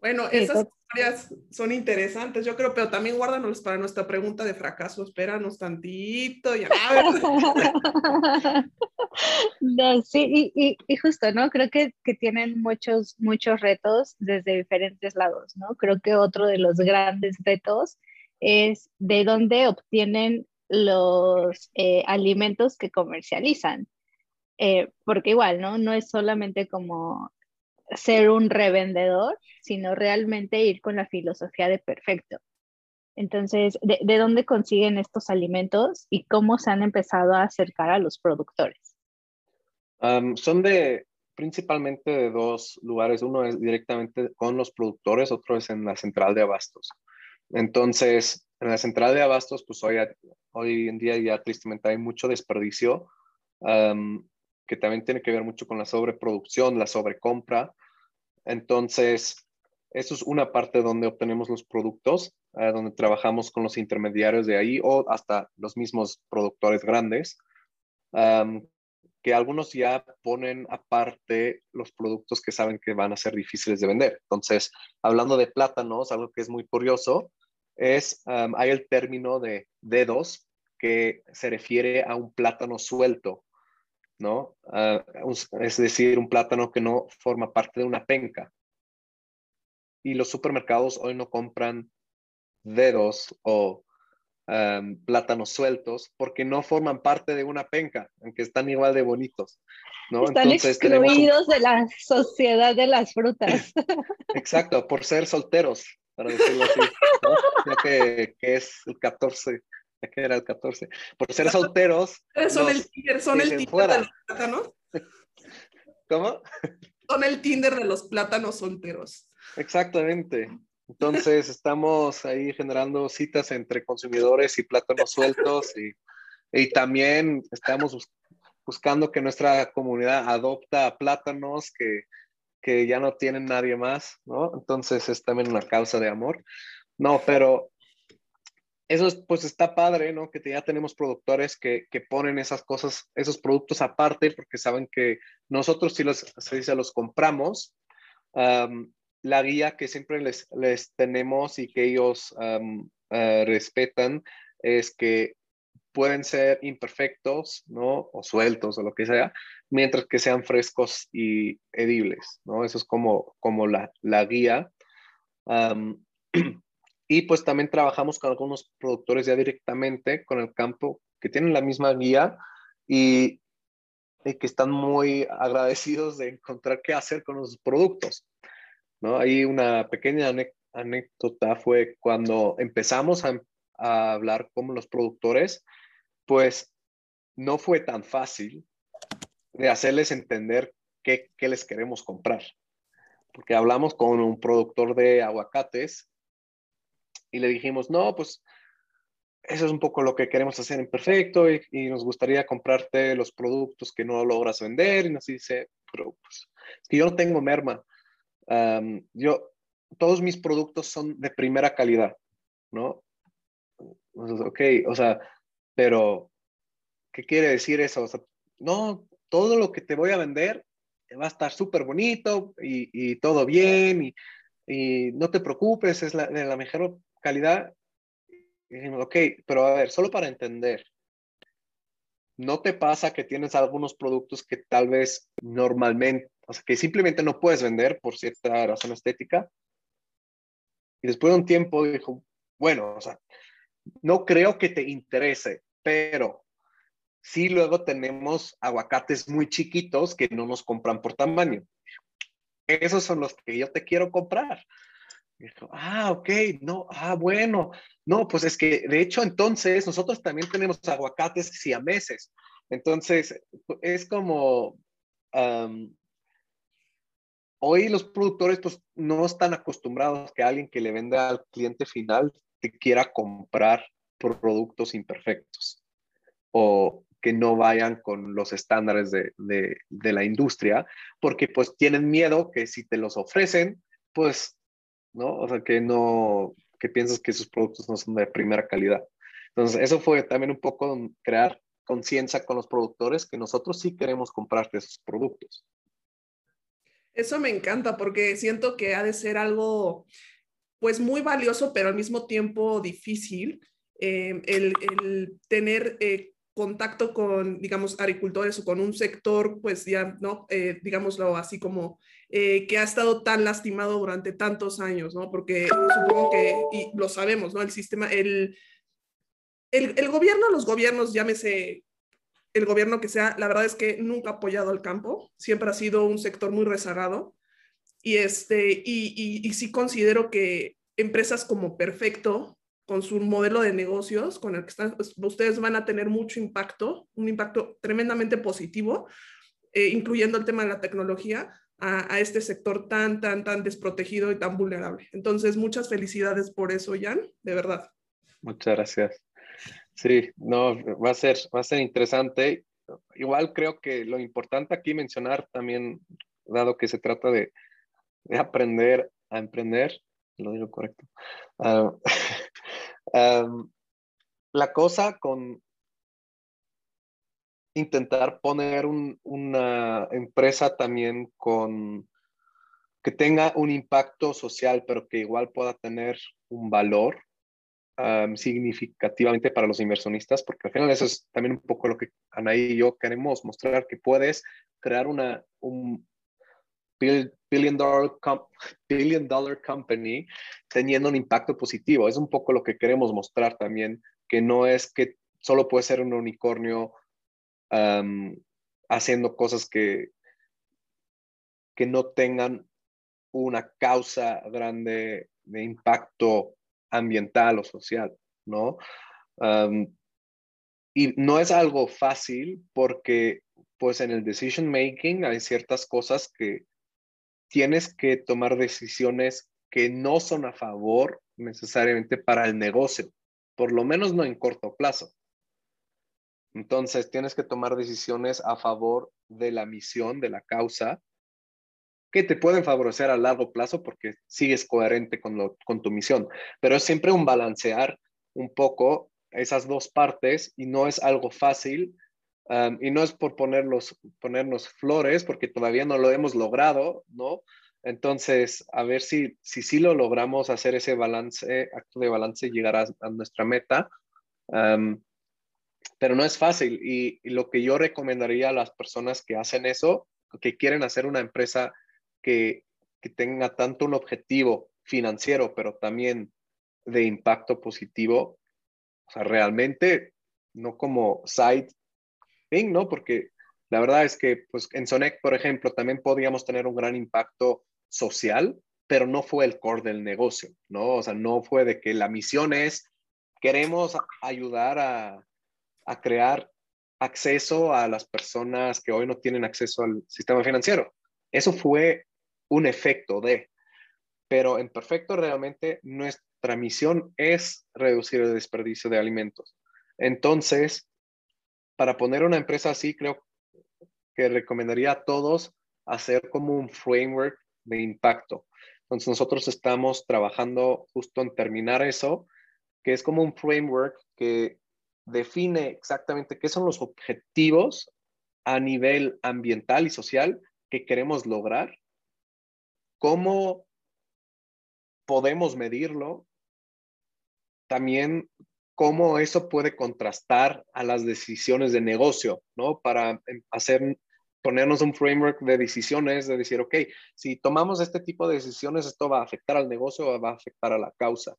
Bueno, esas historias son interesantes, yo creo, pero también guárdanos para nuestra pregunta de fracaso. Espéranos tantito. Ya.
no, sí, y, y, justo, ¿no? Creo que, que, tienen muchos, muchos retos desde diferentes lados, ¿no? Creo que otro de los grandes retos es de dónde obtienen los eh, alimentos que comercializan. Eh, porque igual, ¿no? No es solamente como ser un revendedor, sino realmente ir con la filosofía de perfecto. Entonces, ¿de, ¿de, dónde consiguen estos alimentos y cómo se han empezado a acercar a los productores?
Son de principalmente de dos lugares. Uno es directamente con los productores, otro es en la central de abastos. Entonces, en la central de abastos, pues hoy, en día ya tristemente hay mucho desperdicio, que también tiene que ver mucho con la sobreproducción, la sobrecompra. Entonces, eso es una parte donde obtenemos los productos, uh, donde trabajamos con los intermediarios de ahí o hasta los mismos productores grandes, que algunos ya ponen aparte los productos que saben que van a ser difíciles de vender. Entonces, hablando de plátanos, algo que es muy curioso, es, hay el término de dedos que se refiere a un plátano suelto, ¿no? Uh, es decir, un plátano que no forma parte de una penca. Y los supermercados hoy no compran dedos o um, plátanos sueltos porque no forman parte de una penca, aunque están igual de bonitos. ¿no?
Están Entonces, excluidos un... de la sociedad de las frutas.
Exacto, por ser solteros para decirlo así. ¿no? que, que, es el 14, ya que era el 14. Por ser solteros.
Son el Tinder, son el Tinder fuera. de los plátanos.
¿Cómo?
Son el Tinder de los plátanos solteros.
Exactamente. Entonces estamos ahí generando citas entre consumidores y plátanos sueltos y, y también estamos buscando que nuestra comunidad adopta plátanos que que ya no tienen nadie más, ¿no? Entonces es también una causa de amor. No, pero eso pues está padre, ¿no? Que ya tenemos productores que, que ponen esas cosas, esos productos aparte porque saben que nosotros si los, se los compramos, la guía que siempre les, les tenemos y que ellos uh, respetan es que pueden ser imperfectos, ¿no? O sueltos o lo que sea, mientras que sean frescos y edibles, ¿no? Eso es como, como la, la guía. Um, y pues también trabajamos con algunos productores ya directamente con el campo que tienen la misma guía y, que están muy agradecidos de encontrar qué hacer con los productos. ¿no? Ahí una pequeña anécdota fue cuando empezamos a, a hablar con los productores, pues no fue tan fácil de hacerles entender qué, qué, les queremos comprar. Porque hablamos con un productor de aguacates y le dijimos, no, pues eso es un poco lo que queremos hacer en perfecto y, y nos gustaría comprarte los productos que no logras vender. Y nos dice, pero pues, es que yo no tengo merma. Um, yo, todos mis productos son de primera calidad, ¿no? ok, o sea, pero, ¿qué quiere decir eso? O sea, no, todo lo que te voy a vender va a estar súper bonito y, y, todo bien y, y, no te preocupes, es la, la mejor calidad. Dijimos, ok, pero a ver, solo para entender, ¿no te pasa que tienes algunos productos que tal vez normalmente, o sea, que simplemente no puedes vender por cierta razón estética? Y después de un tiempo dijo, bueno, o sea, no creo que te interese, pero sí luego tenemos aguacates muy chiquitos que no nos compran por tamaño. Esos son los que yo te quiero comprar. Dijo, ah, ok, no, ah, bueno, no, pues es que de hecho entonces nosotros también tenemos aguacates siameses. Entonces, es como, um, hoy los productores pues no están acostumbrados que alguien que le venda al cliente final te quiera comprar productos imperfectos o que no vayan con los estándares de, de, de, la industria, porque pues tienen miedo que si te los ofrecen, pues, ¿no? O sea, que no, que piensas que sus productos no son de primera calidad. Entonces, eso fue también un poco crear conciencia con los productores que nosotros sí queremos comprarte esos productos.
Eso me encanta porque siento que ha de ser algo pues muy valioso, pero al mismo tiempo difícil, eh, el, tener eh, contacto con, digamos, agricultores o con un sector, pues ya, ¿no? Eh, digámoslo así como eh, que ha estado tan lastimado durante tantos años, ¿no? Porque supongo que, y lo sabemos, ¿no? El sistema, el, el, el gobierno, los gobiernos, llámese el gobierno que sea, la verdad es que nunca ha apoyado al campo, siempre ha sido un sector muy rezagado. Y, este, y, y, y sí considero que empresas como Perfecto con su modelo de negocios, con el que pues, ustedes van a tener mucho impacto, un impacto tremendamente positivo, eh, incluyendo el tema de la tecnología, a, este sector tan, tan, tan desprotegido y tan vulnerable. Entonces, muchas felicidades por eso, Jan, de verdad.
Muchas gracias. Sí, no, va a ser, va a ser interesante. Igual creo que lo importante aquí mencionar también, dado que se trata de, de aprender a emprender, lo digo correcto. Uh, um, la cosa con intentar poner un, una empresa también con que tenga un impacto social, pero que igual pueda tener un valor um, significativamente para los inversionistas, porque al final eso es también un poco lo que Anaí y yo queremos mostrar, que puedes crear una, un, billion dollar, company teniendo un impacto positivo. Es un poco lo que queremos mostrar también, que no es que solo puede ser un unicornio haciendo cosas que, que no tengan una causa grande de impacto ambiental o social, ¿no? y no es algo fácil porque pues en el decision making hay ciertas cosas que tienes que tomar decisiones que no son a favor necesariamente para el negocio, por lo menos no en corto plazo. Entonces, tienes que tomar decisiones a favor de la misión, de la causa, que te pueden favorecer a largo plazo porque sigues coherente con, lo, con tu misión. Pero es siempre un balancear un poco esas dos partes y no es algo fácil y no es por ponerlos, ponernos flores, porque todavía no lo hemos logrado, ¿no? Entonces, a ver si si, si lo logramos hacer ese balance, acto de balance, llegar a, nuestra meta. pero no es fácil y, lo que yo recomendaría a las personas que hacen eso, que quieren hacer una empresa que, que tenga tanto un objetivo financiero, pero también de impacto positivo, o sea, realmente, no como side ¿no? Porque la verdad es que, pues, en Sonec, por ejemplo, también podríamos tener un gran impacto social, pero no fue el core del negocio, ¿no? O sea, no fue de que la misión es, queremos ayudar a, a crear acceso a las personas que hoy no tienen acceso al sistema financiero. Eso fue un efecto de, pero en perfecto realmente nuestra misión es reducir el desperdicio de alimentos. Entonces, para poner una empresa así, creo que recomendaría a todos hacer como un framework de impacto. Entonces nosotros estamos trabajando justo en terminar eso, que es como un framework que define exactamente qué son los objetivos a nivel ambiental y social que queremos lograr, cómo podemos medirlo, también cómo eso puede contrastar a las decisiones de negocio, ¿no? Para em, hacer, ponernos un framework de decisiones, de decir, ok, si tomamos este tipo de decisiones, esto va a afectar al negocio o va a afectar a la causa.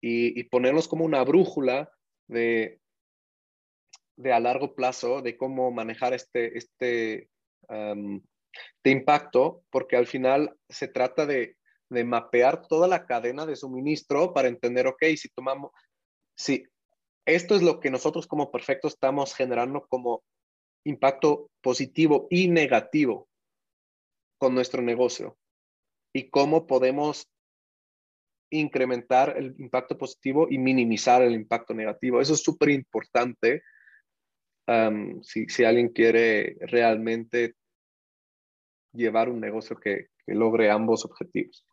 Y, ponernos como una brújula de, de a largo plazo, de cómo manejar este, este de impacto, porque al final se trata de, de mapear toda la cadena de suministro para entender, ok, si tomamos, Sí, esto es lo que nosotros como Perfecto estamos generando como impacto positivo y negativo con nuestro negocio y cómo podemos incrementar el impacto positivo y minimizar el impacto negativo. Eso es súper importante si, alguien quiere realmente llevar un negocio que logre ambos objetivos.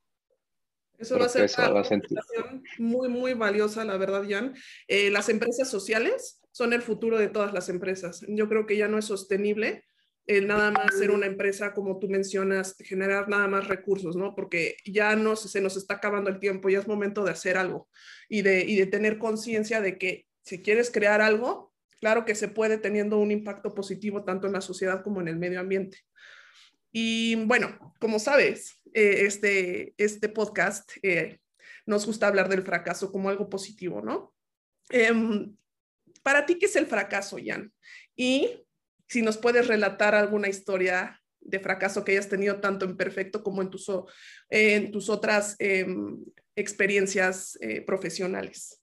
Eso va a ser una conversación muy, muy valiosa, la verdad, Jan. Eh, las empresas sociales son el futuro de todas las empresas. Yo creo que ya no es sostenible nada más ser una empresa, como tú mencionas, generar nada más recursos, ¿no? Porque ya no se nos está acabando el tiempo, ya es momento de hacer algo y de, y de tener conciencia de que si quieres crear algo, claro que se puede teniendo un impacto positivo tanto en la sociedad como en el medio ambiente. Y bueno, como sabes, eh, este, este podcast eh, nos gusta hablar del fracaso como algo positivo, ¿no? Em, para ti, ¿qué es el fracaso, Jan? Y si nos puedes relatar alguna historia de fracaso que hayas tenido tanto en Perfecto como en tus, en tus otras em, experiencias eh, profesionales.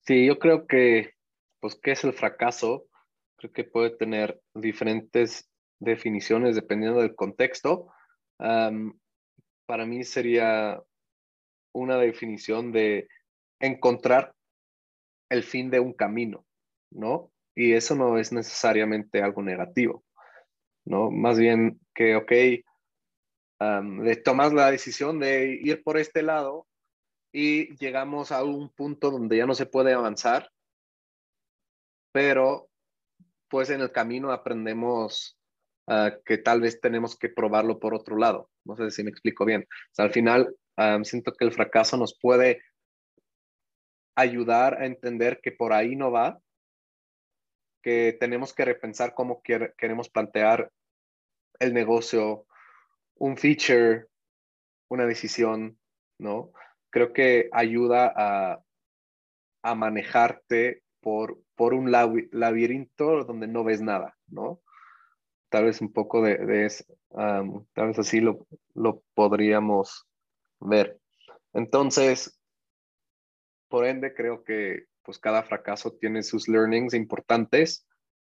Sí, yo creo que, pues, ¿qué es el fracaso? Creo que puede tener diferentes definiciones dependiendo del contexto. para mí sería una definición de encontrar el fin de un camino, ¿no? Y eso no es necesariamente algo negativo, ¿no? Más bien que, ok, de tomas la decisión de ir por este lado y llegamos a un punto donde ya no se puede avanzar, pero pues en el camino aprendemos ah, que tal vez tenemos que probarlo por otro lado. No sé si me explico bien. al final siento que el fracaso nos puede ayudar a entender que por ahí no va, que tenemos que repensar cómo queremos plantear el negocio, un feature, una decisión, ¿no? creo que ayuda a, a manejarte por, por un laberinto donde no ves nada, ¿no? Tal vez un poco de, de eso, tal vez así lo, lo podríamos ver. Entonces, por ende, creo que pues cada fracaso tiene sus learnings importantes.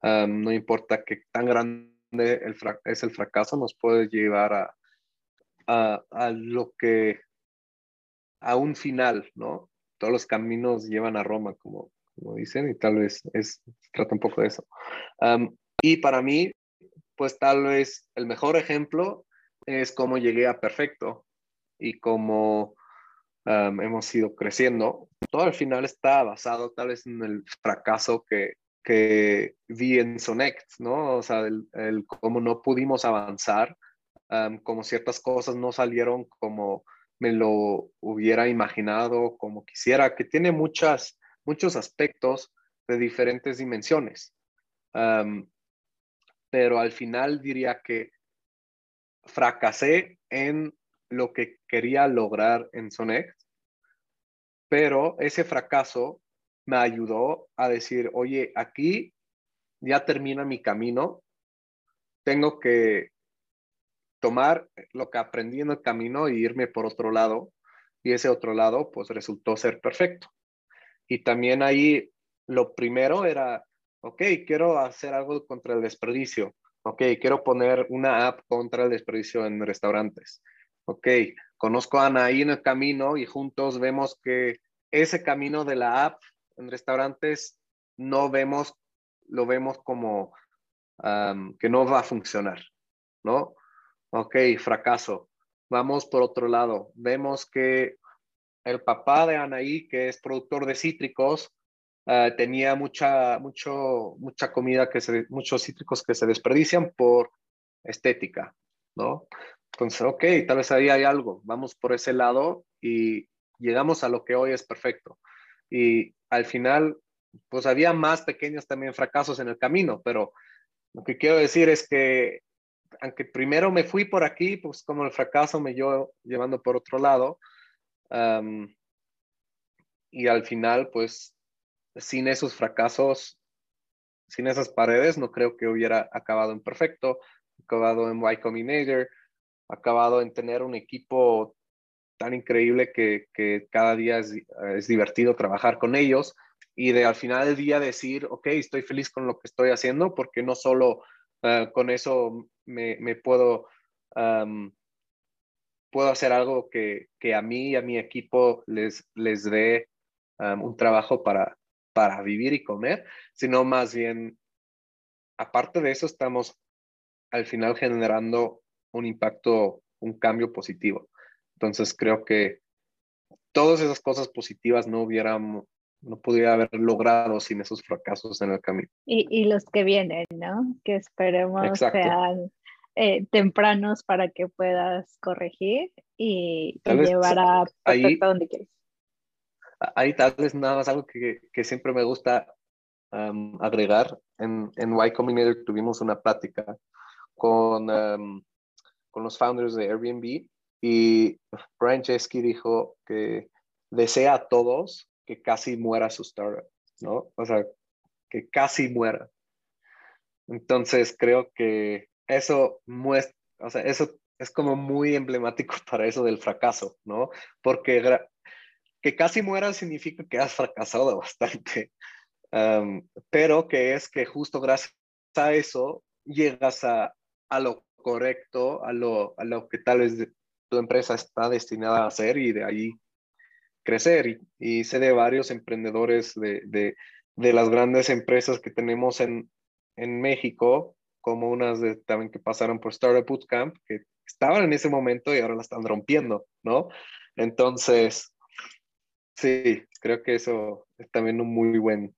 no importa qué tan grande el es el fracaso, nos puede llevar a, a, a, lo que a un final, ¿no? Todos los caminos llevan a Roma, como, como dicen, y tal vez es, trata un poco de eso. y para mí, pues tal vez el mejor ejemplo es cómo llegué a perfecto y cómo hemos ido creciendo. Todo al final está basado tal vez en el fracaso que, que vi en Sonect, ¿no? O sea, el, el cómo no pudimos avanzar, como ciertas cosas no salieron como me lo hubiera imaginado como quisiera, que tiene muchas, muchos aspectos de diferentes dimensiones. Pero al final diría que fracasé en lo que quería lograr en Sonex, pero ese fracaso me ayudó a decir, oye, aquí ya termina mi camino, tengo que tomar lo que aprendí en el camino e irme por otro lado. Y ese otro lado, pues resultó ser perfecto. Y también ahí lo primero era, ok, quiero hacer algo contra el desperdicio. Ok, quiero poner una app contra el desperdicio en restaurantes. Ok, conozco a Anaí en el camino y juntos vemos que ese camino de la app en restaurantes no vemos, lo vemos como que no va a funcionar, ¿no? Ok, fracaso. Vamos por otro lado. Vemos que el papá de Anaí, que es productor de cítricos, eh, tenía mucha, mucho, mucha comida, que se, muchos cítricos que se desperdician por estética, ¿no? Entonces, ok, tal vez ahí hay algo. Vamos por ese lado y llegamos a lo que hoy es perfecto. Y al final, pues había más pequeños también fracasos en el camino, pero lo que quiero decir es que aunque primero me fui por aquí, pues como el fracaso me llevó llevando por otro lado. y al final, pues sin esos fracasos, sin esas paredes, no creo que hubiera acabado en perfecto, acabado en Y Combinator, acabado en tener un equipo tan increíble que, que cada día es, es, divertido trabajar con ellos y de al final del día decir, ok, estoy feliz con lo que estoy haciendo porque no solo Ah, con eso me, me puedo, puedo hacer algo que, que, a mí y a mi equipo les, les dé un trabajo para, para vivir y comer, sino más bien, aparte de eso, estamos al final generando un impacto, un cambio positivo. Entonces creo que todas esas cosas positivas no hubieran, no pudiera haber logrado sin esos fracasos en el camino.
Y, y los que vienen, ¿no? Que esperemos sean eh, tempranos para que puedas corregir y, llevar a ahí, donde quieres.
Ahí tal vez nada más algo que, que siempre me gusta agregar. En, en Y Combinator tuvimos una plática con, con los founders de Airbnb y Brian Chesky dijo que desea a todos que casi muera su startup, ¿no? O sea, que casi muera. Entonces creo que eso muestra, o sea, eso es como muy emblemático para eso del fracaso, ¿no? Porque que casi mueras significa que has fracasado bastante, pero que es que justo gracias a eso llegas a, a lo correcto, a lo, a lo que tal vez tu empresa está destinada a hacer y de ahí crecer. Y, sé de varios emprendedores de, de, de, las grandes empresas que tenemos en, en México, como unas también que pasaron por Startup Bootcamp, que estaban en ese momento y ahora la están rompiendo, ¿no? Entonces, sí, creo que eso es también un muy buen,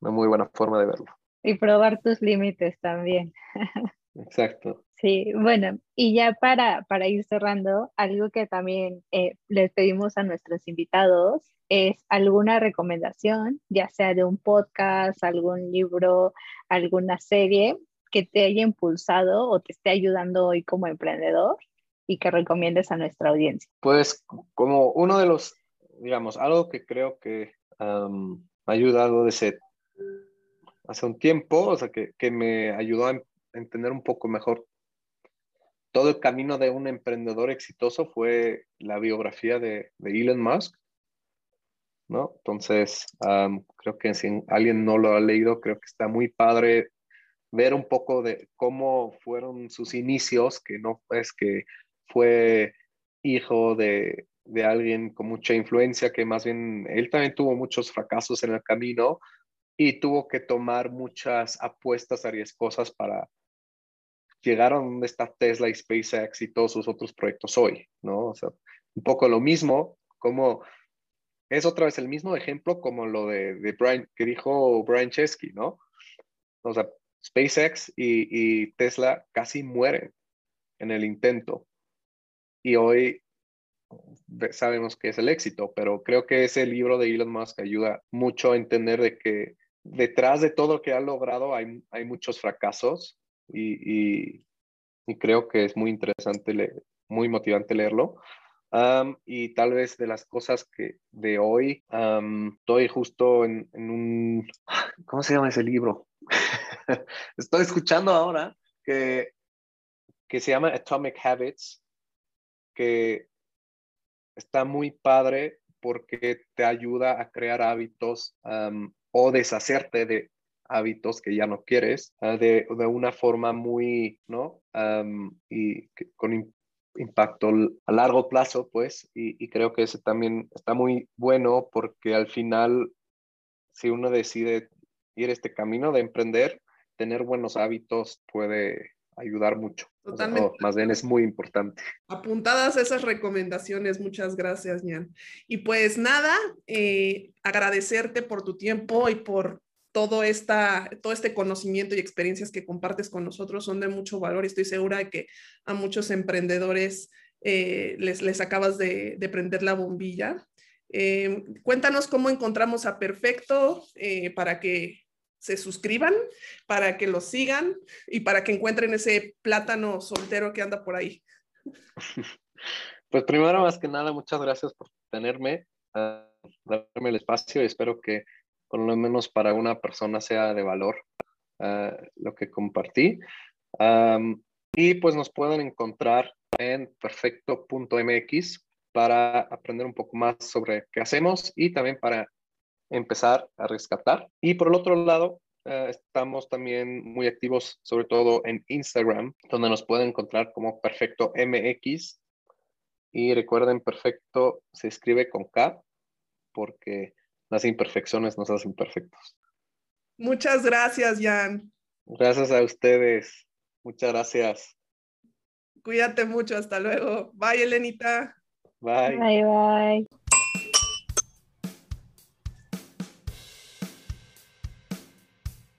una muy buena forma de verlo.
Y probar tus límites también.
Exacto.
Sí, bueno, y ya para, para ir cerrando, algo que también eh, les pedimos a nuestros invitados es alguna recomendación, ya sea de un podcast, algún libro, alguna serie que te haya impulsado o te esté ayudando hoy como emprendedor y que recomiendes a nuestra audiencia.
Pues como uno de los, digamos, algo que creo que me ha ayudado hace un tiempo, o sea, que, que me ayudó a entender un poco mejor todo el camino de un emprendedor exitoso fue la biografía de, Elon Musk, ¿no? Entonces, creo que si alguien no lo ha leído, creo que está muy padre ver un poco de cómo fueron sus inicios, que no es que fue hijo de, de alguien con mucha influencia, que más bien él también tuvo muchos fracasos en el camino y tuvo que tomar muchas apuestas arriesgosas para, llegaron donde está Tesla y SpaceX y todos sus otros proyectos hoy, ¿no? O sea, un poco lo mismo, como es otra vez el mismo ejemplo como lo de, de Brian, que dijo Brian Chesky, ¿no? O sea, SpaceX y, y Tesla casi mueren en el intento. Y hoy sabemos que es el éxito, pero creo que ese libro de Elon Musk ayuda mucho a entender de que detrás de todo lo que ha logrado hay, hay muchos fracasos y, creo que es muy interesante, muy motivante leerlo. y tal vez de las cosas que de hoy, estoy justo en, un, ¿cómo se llama ese libro? estoy escuchando ahora que, que se llama Atomic Habits, que está muy padre porque te ayuda a crear hábitos o deshacerte de hábitos que ya no quieres ah, de, de, una forma muy, ¿no? y con impacto a largo plazo, pues, y, y, creo que ese también está muy bueno porque al final, si uno decide ir este camino de emprender, tener buenos hábitos puede ayudar mucho. Totalmente. más bien es muy importante.
Apuntadas esas recomendaciones, muchas gracias, Nian. Y pues nada, eh, agradecerte por tu tiempo y por todo, esta, todo este conocimiento y experiencias que compartes con nosotros son de mucho valor y estoy segura de que a muchos emprendedores eh, les, les acabas de, de prender la bombilla. Eh, cuéntanos cómo encontramos a Perfecto para que se suscriban, para que lo sigan y para que encuentren ese plátano soltero que anda por ahí.
Pues primero, más que nada, muchas gracias por tenerme, uh, darme el espacio y espero que por lo menos para una persona sea de valor ah, lo que compartí. y pues nos pueden encontrar en perfecto.mx para aprender un poco más sobre qué hacemos y también para empezar a rescatar. Y por el otro lado, ah, estamos también muy activos, sobre todo en Instagram, donde nos pueden encontrar como Perfecto MX. Y recuerden, Perfecto se escribe con K, porque las imperfecciones nos hacen perfectos.
Muchas gracias, Jan.
Gracias a ustedes. Muchas gracias.
Cuídate mucho. Hasta luego. Bye, Elenita.
Bye.
Bye, bye.